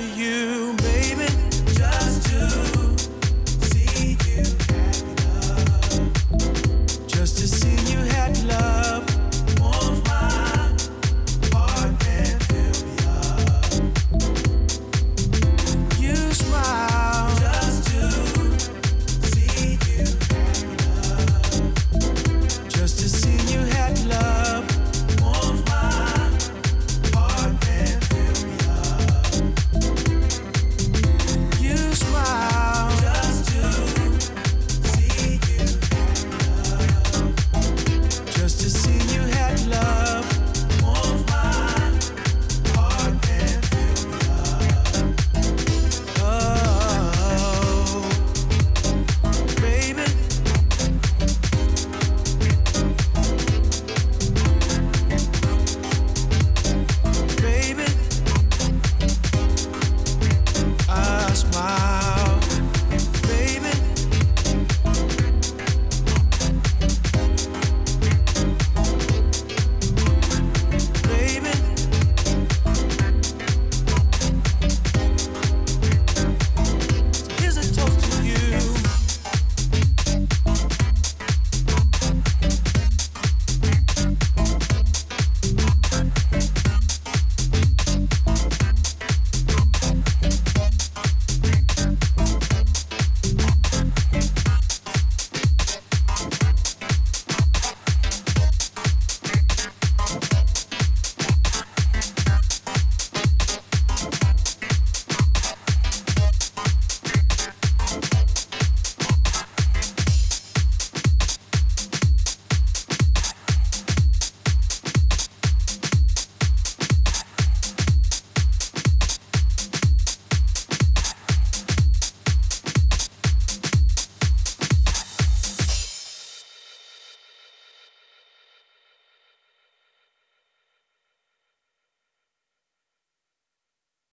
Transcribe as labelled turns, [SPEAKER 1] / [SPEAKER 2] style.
[SPEAKER 1] To you,